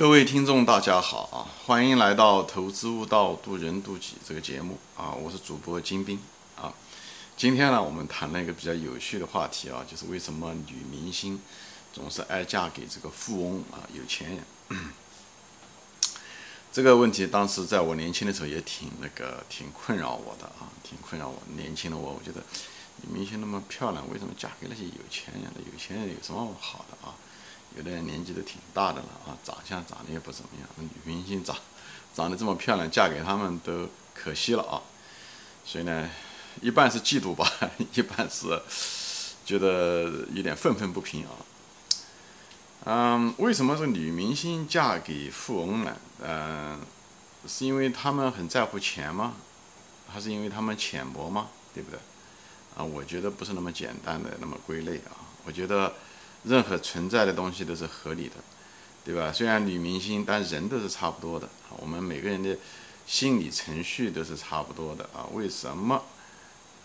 各位听众，大家好啊！欢迎来到《投资悟道，渡人渡己》这个节目啊！我是主播金兵啊。今天呢，我们谈了一个比较有趣的话题啊，就是为什么女明星总是爱嫁给这个富翁啊、有钱人？这个问题当时在我年轻的时候也挺那个，挺困扰我的啊，挺困扰我。年轻的我，我觉得女明星那么漂亮，为什么嫁给那些有钱人？有钱人有什么好的啊？有的人年纪都挺大的了啊，长相长得也不怎么样。女明星长长得这么漂亮，嫁给他们都可惜了啊。所以呢，一半是嫉妒吧，一半是觉得有点愤愤不平啊。嗯，为什么这个女明星嫁给富翁呢？嗯，是因为他们很在乎钱吗？还是因为他们浅薄吗？对不对？啊，我觉得不是那么简单的那么归类啊。我觉得。任何存在的东西都是合理的，对吧？虽然女明星，但人都是差不多的。我们每个人的心理程序都是差不多的啊。为什么，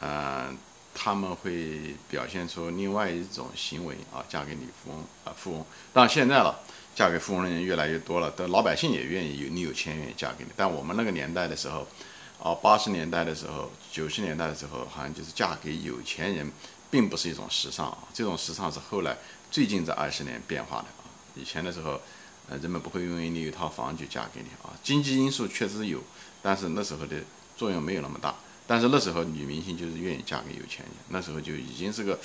呃，他们会表现出另外一种行为啊？嫁给女富翁啊，富翁。但现在了，嫁给富翁的人越来越多了，的老百姓也愿意有你有钱愿意嫁给你。但我们那个年代的时候，啊，八十年代的时候，九十年代的时候，好像就是嫁给有钱人，并不是一种时尚啊。这种时尚是后来。最近这二十年变化的啊，以前的时候，呃，人们不会因为你有一套房就嫁给你啊。经济因素确实有，但是那时候的作用没有那么大。但是那时候女明星就是愿意嫁给有钱人，那时候就已经是个，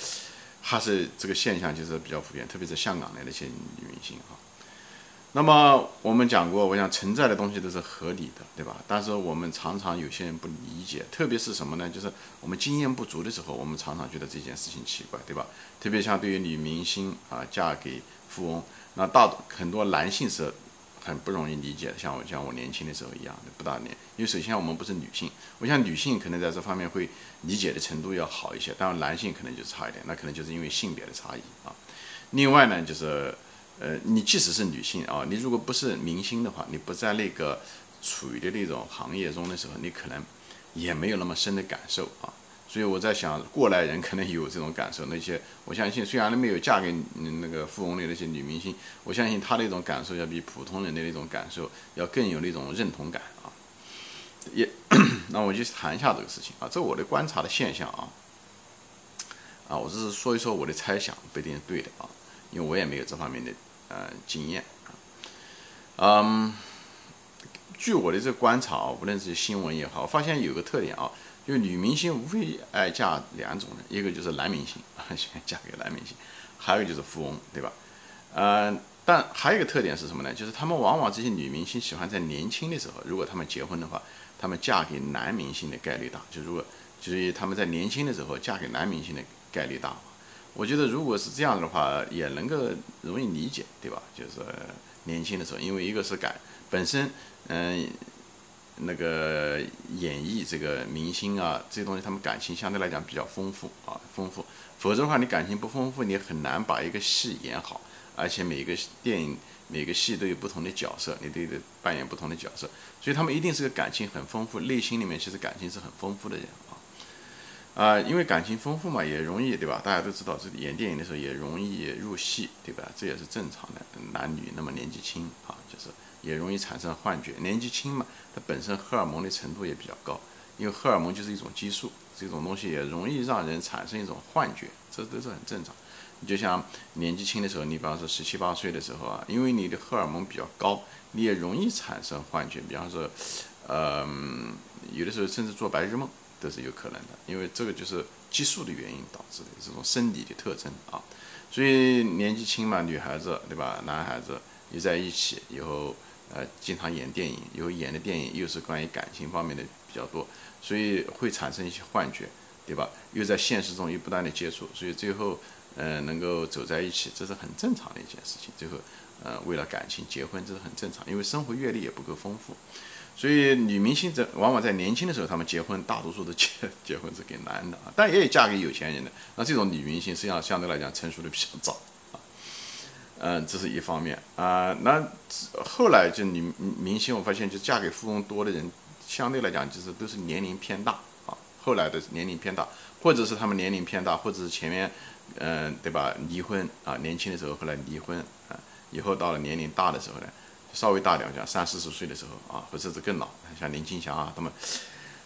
还是这个现象就是比较普遍，特别是香港的那些女明星啊。那么我们讲过，我想存在的东西都是合理的，对吧？但是我们常常有些人不理解，特别是什么呢？就是我们经验不足的时候，我们常常觉得这件事情奇怪，对吧？特别像对于女明星啊，嫁给富翁，那大很多男性是很不容易理解的，像我像我年轻的时候一样不大年。因为首先我们不是女性，我想女性可能在这方面会理解的程度要好一些，当然男性可能就差一点，那可能就是因为性别的差异啊。另外呢，就是。呃，你即使是女性啊，你如果不是明星的话，你不在那个处于的那种行业中的时候，你可能也没有那么深的感受啊。所以我在想，过来人可能有这种感受。那些我相信，虽然没有嫁给那个富翁的那些女明星，我相信她那种感受要比普通人的那种感受要更有那种认同感啊。也，那我就谈一下这个事情啊，这我的观察的现象啊。啊，我只是说一说我的猜想，不一定是对的啊，因为我也没有这方面的。呃，经验啊，嗯，据我的这个观察啊，无论是新闻也好，发现有个特点啊，就女明星无非爱嫁两种人，一个就是男明星啊，喜欢嫁给男明星，还有就是富翁，对吧？呃，但还有一个特点是什么呢？就是他们往往这些女明星喜欢在年轻的时候，如果他们结婚的话，他们嫁给男明星的概率大，就如果就是他们在年轻的时候嫁给男明星的概率大。我觉得如果是这样的话，也能够容易理解，对吧？就是年轻的时候，因为一个是感本身，嗯，那个演绎这个明星啊，这些东西，他们感情相对来讲比较丰富啊，丰富。否则的话，你感情不丰富，你很难把一个戏演好。而且每个电影、每个戏都有不同的角色，你都得扮演不同的角色，所以他们一定是个感情很丰富，内心里面其实感情是很丰富的人。啊，啊因为感情丰富嘛，也容易，对吧？大家都知道，这演电影的时候也容易入戏，对吧？这也是正常的。男女那么年纪轻啊，就是也容易产生幻觉。年纪轻嘛，它本身荷尔蒙的程度也比较高，因为荷尔蒙就是一种激素，这种东西也容易让人产生一种幻觉，这都是很正常。你就像年纪轻的时候，你比方说十七八岁的时候啊，因为你的荷尔蒙比较高，你也容易产生幻觉。比方说，呃，有的时候甚至做白日梦。都是有可能的，因为这个就是激素的原因导致的这种生理的特征啊。所以年纪轻嘛，女孩子对吧？男孩子又在一起以后，呃，经常演电影，以后演的电影又是关于感情方面的比较多，所以会产生一些幻觉，对吧？又在现实中又不断的接触，所以最后，呃，能够走在一起，这是很正常的一件事情。最后，呃，为了感情结婚，这是很正常，因为生活阅历也不够丰富。所以女明星在往往在年轻的时候，她们结婚大多数都结 结婚是给男的啊，但也有嫁给有钱人的。那这种女明星实际上相对来讲成熟的比较早啊，嗯，这是一方面啊。那后来就女明星，我发现就嫁给富翁多的人，相对来讲就是都是年龄偏大啊。后来的年龄偏大，或者是他们年龄偏大，或者是前面嗯对吧离婚啊，年轻的时候后来离婚啊，以后到了年龄大的时候呢。稍微大点，像三四十岁的时候啊，或者是更老，像林青霞啊，他们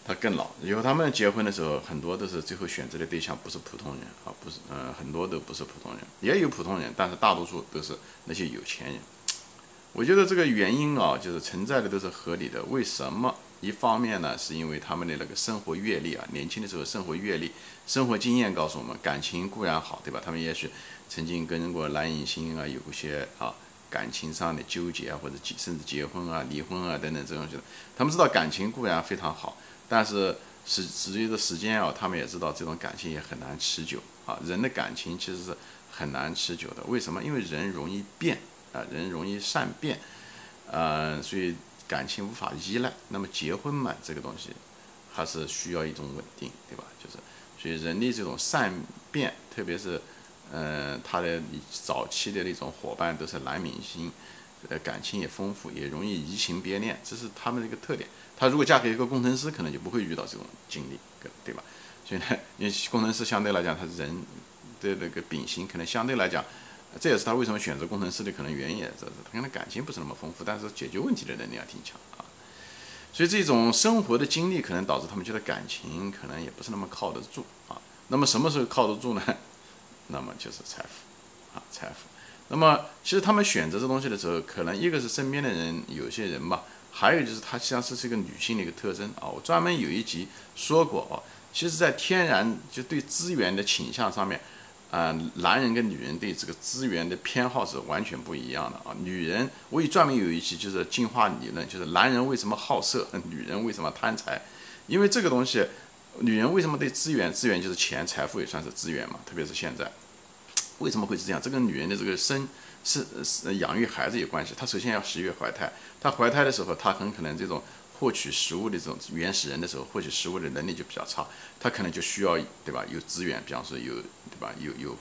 他更老。以后他们结婚的时候，很多都是最后选择的对象不是普通人啊，不是，嗯，很多都不是普通人，也有普通人，但是大多数都是那些有钱人。我觉得这个原因啊，就是存在的都是合理的。为什么？一方面呢，是因为他们的那个生活阅历啊，年轻的时候生活阅历、生活经验告诉我们，感情固然好，对吧？他们也许曾经跟过男影星啊，有过些啊感情上的纠结啊，或者结甚至结婚啊、离婚啊等等这种。他们知道感情固然非常好，但是实随着时间啊，他们也知道这种感情也很难持久啊。人的感情其实是很难持久的，为什么？因为人容易变。啊，人容易善变，呃，所以感情无法依赖。那么结婚嘛，这个东西还是需要一种稳定，对吧？就是，所以人的这种善变，特别是，呃，他的早期的那种伙伴都是男明星，呃，感情也丰富，也容易移情别恋，这是他们的一个特点。他如果嫁给一个工程师，可能就不会遇到这种经历，对吧？所以呢，因为工程师相对来讲，他人的那个秉性可能相对来讲。这也是他为什么选择工程师的可能原因，这是他可能感情不是那么丰富，但是解决问题的能力还挺强啊。所以这种生活的经历可能导致他们觉得感情可能也不是那么靠得住啊。那么什么时候靠得住呢？那么就是财富啊，财富。那么其实他们选择这东西的时候，可能一个是身边的人，有些人吧，还有就是它实际上是这个女性的一个特征啊。我专门有一集说过啊，其实在天然就对资源的倾向上面。啊，男人跟女人对这个资源的偏好是完全不一样的啊。女人，我也专门有一期就是进化理论，就是男人为什么好色，女人为什么贪财？因为这个东西，女人为什么对资源，资源就是钱，财富也算是资源嘛。特别是现在，为什么会是这样？这跟女人的这个生是是养育孩子有关系。她首先要十月怀胎，她怀胎的时候，她很可能这种。获取食物的这种原始人的时候，获取食物的能力就比较差，她可能就需要对吧？有资源，比方说有对吧？有有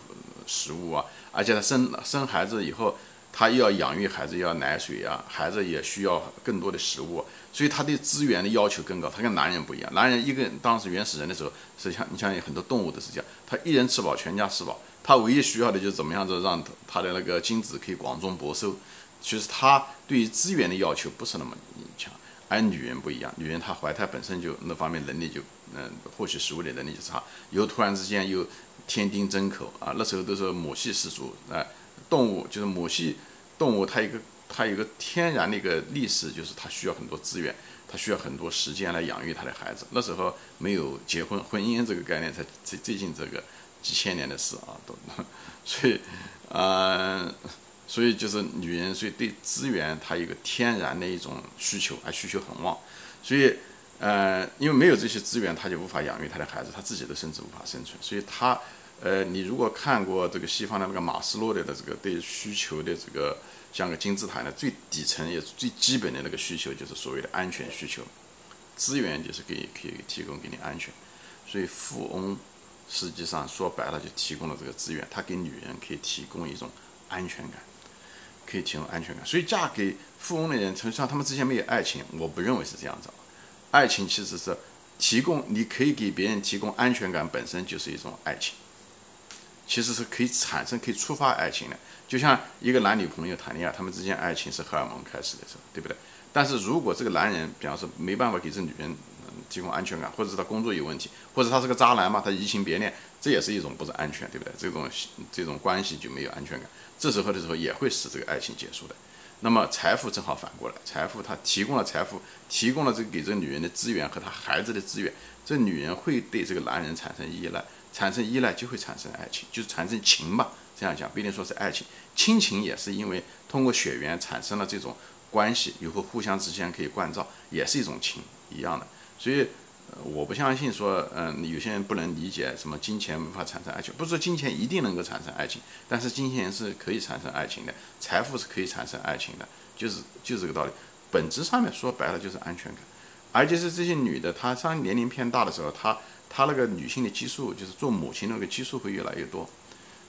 食物啊，而且她生生孩子以后，他又要养育孩子，要奶水啊，孩子也需要更多的食物，所以他对资源的要求更高。他跟男人不一样，男人一个当时原始人的时候，实际上你像很多动物都是这样，他一人吃饱全家吃饱，他唯一需要的就是怎么样子让他的那个精子可以广种博收，其实他对于资源的要求不是那么强。而女人不一样，女人她怀胎本身就那方面能力就，嗯，获取食物的能力就差，又突然之间又添丁增口啊，那时候都是母系氏族啊，动物就是母系动物，它一个它有一个天然的一个历史，就是它需要很多资源，它需要很多时间来养育它的孩子。那时候没有结婚婚姻这个概念，才最最近这个几千年的事啊，都，所以，嗯。所以就是女人，所以对资源它有一个天然的一种需求，而需求很旺。所以，呃，因为没有这些资源，她就无法养育她的孩子，她自己都甚至无法生存。所以她，呃，你如果看过这个西方的那个马斯洛的的这个对需求的这个像个金字塔的最底层也是最基本的那个需求，就是所谓的安全需求。资源就是给可以提供给你安全。所以富翁实际上说白了就提供了这个资源，他给女人可以提供一种安全感。可以提供安全感，所以嫁给富翁的人，实际上他们之间没有爱情，我不认为是这样子。爱情其实是提供，你可以给别人提供安全感，本身就是一种爱情。其实是可以产生、可以触发爱情的。就像一个男女朋友谈恋爱，他们之间爱情是荷尔蒙开始的时候，对不对？但是如果这个男人，比方说没办法给这女人提供安全感，或者是他工作有问题，或者他是个渣男嘛，他移情别恋，这也是一种不是安全，对不对？这种这种关系就没有安全感。这时候的时候也会使这个爱情结束的。那么财富正好反过来，财富它提供了财富，提供了这个给这个女人的资源和她孩子的资源，这女人会对这个男人产生依赖，产生依赖就会产生爱情，就是产生情吧。这样讲不一定说是爱情，亲情也是因为通过血缘产生了这种关系，以后互相之间可以关照，也是一种情一样的。所以。我不相信说，嗯，有些人不能理解什么金钱无法产生爱情，不是说金钱一定能够产生爱情，但是金钱是可以产生爱情的，财富是可以产生爱情的，就是就是这个道理。本质上面说白了就是安全感，而且是这些女的，她上年龄偏大的时候，她她那个女性的激素，就是做母亲那个激素会越来越多。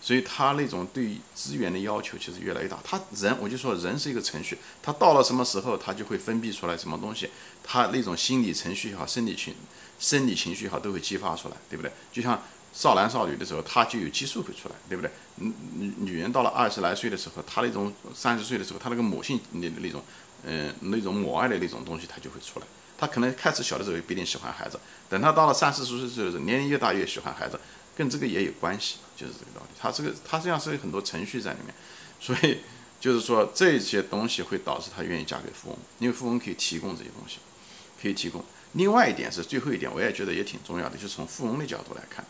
所以他那种对资源的要求其实越来越大。他人，我就说人是一个程序，他到了什么时候，他就会分泌出来什么东西。他那种心理程序也好，生理情、生理情绪也好，都会激发出来，对不对？就像少男少女的时候，他就有激素会出来，对不对？女女女人到了二十来岁的时候，她那种三十岁的时候，她那个母性那那种，嗯，那种母爱的那种东西，她就会出来。她可能开始小的时候也不一定喜欢孩子，等她到了三四十岁的时候，年龄越大越喜欢孩子，跟这个也有关系，就是这个道理。它这个它实际上是有很多程序在里面，所以就是说这些东西会导致她愿意嫁给富翁，因为富翁可以提供这些东西，可以提供。另外一点是最后一点，我也觉得也挺重要的，就是从富翁的角度来看，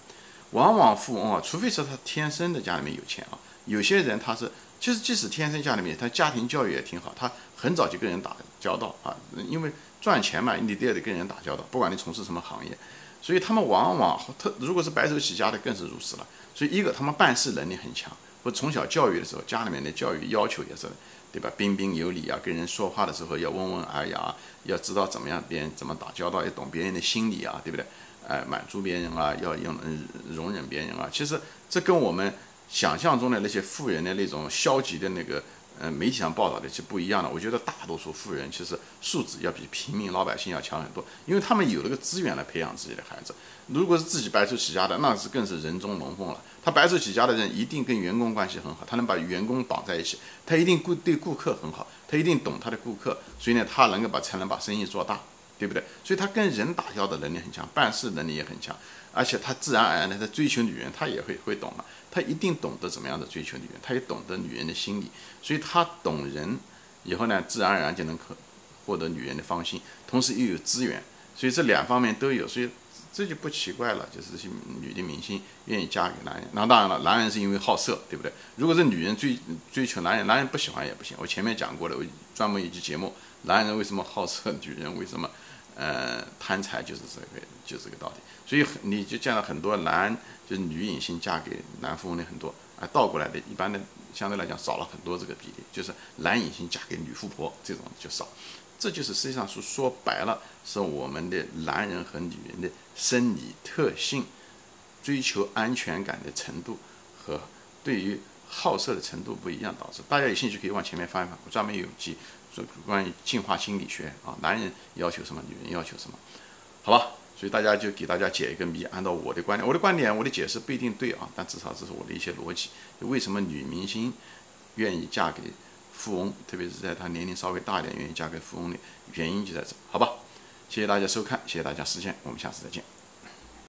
往往富翁啊，除非是他天生的家里面有钱啊，有些人他是，其实即使天生家里面，他家庭教育也挺好，他很早就跟人打交道啊，因为赚钱嘛，你得得跟人打交道，不管你从事什么行业，所以他们往往他如果是白手起家的更是如此了。所以一个他们办事能力很强，或从小教育的时候，家里面的教育要求也是。对吧？彬彬有礼啊，跟人说话的时候要温文尔雅，要知道怎么样别人怎么打交道，要懂别人的心理啊，对不对？哎，满足别人啊，要用容忍别人啊。其实这跟我们想象中的那些富人的那种消极的那个。嗯，媒体上报道的是不一样的。我觉得大多数富人其实素质要比平民老百姓要强很多，因为他们有那个资源来培养自己的孩子。如果是自己白手起家的，那是更是人中龙凤了。他白手起家的人一定跟员工关系很好，他能把员工绑在一起，他一定顾对顾客很好，他一定懂他的顾客，所以呢，他能够把才能把生意做大，对不对？所以他跟人打交道的能力很强，办事能力也很强。而且他自然而然的在追求女人，他也会会懂了，他一定懂得怎么样的追求女人，他也懂得女人的心理，所以他懂人以后呢，自然而然就能可获得女人的芳心，同时又有资源，所以这两方面都有，所以这就不奇怪了，就是这些女的明星愿意嫁给男人，那当然了，男人是因为好色，对不对？如果是女人追追求男人，男人不喜欢也不行。我前面讲过了，我专门一期节目，男人为什么好色，女人为什么？呃，贪财就是这个，就是这个道理。所以你就见到很多男，就是女影星嫁给男富翁的很多，啊，倒过来的，一般的相对来讲少了很多这个比例，就是男影星嫁给女富婆这种就少。这就是实际上是说白了，是我们的男人和女人的生理特性、追求安全感的程度和对于好色的程度不一样导致。大家有兴趣可以往前面翻一翻，我专门有记。关于进化心理学啊，男人要求什么，女人要求什么，好吧？所以大家就给大家解一个谜。按照我的观点，我的观点，我的解释不一定对啊，但至少这是我的一些逻辑。为什么女明星愿意嫁给富翁，特别是在她年龄稍微大一点，愿意嫁给富翁的原因就在这，好吧？谢谢大家收看，谢谢大家时间，我们下次再见。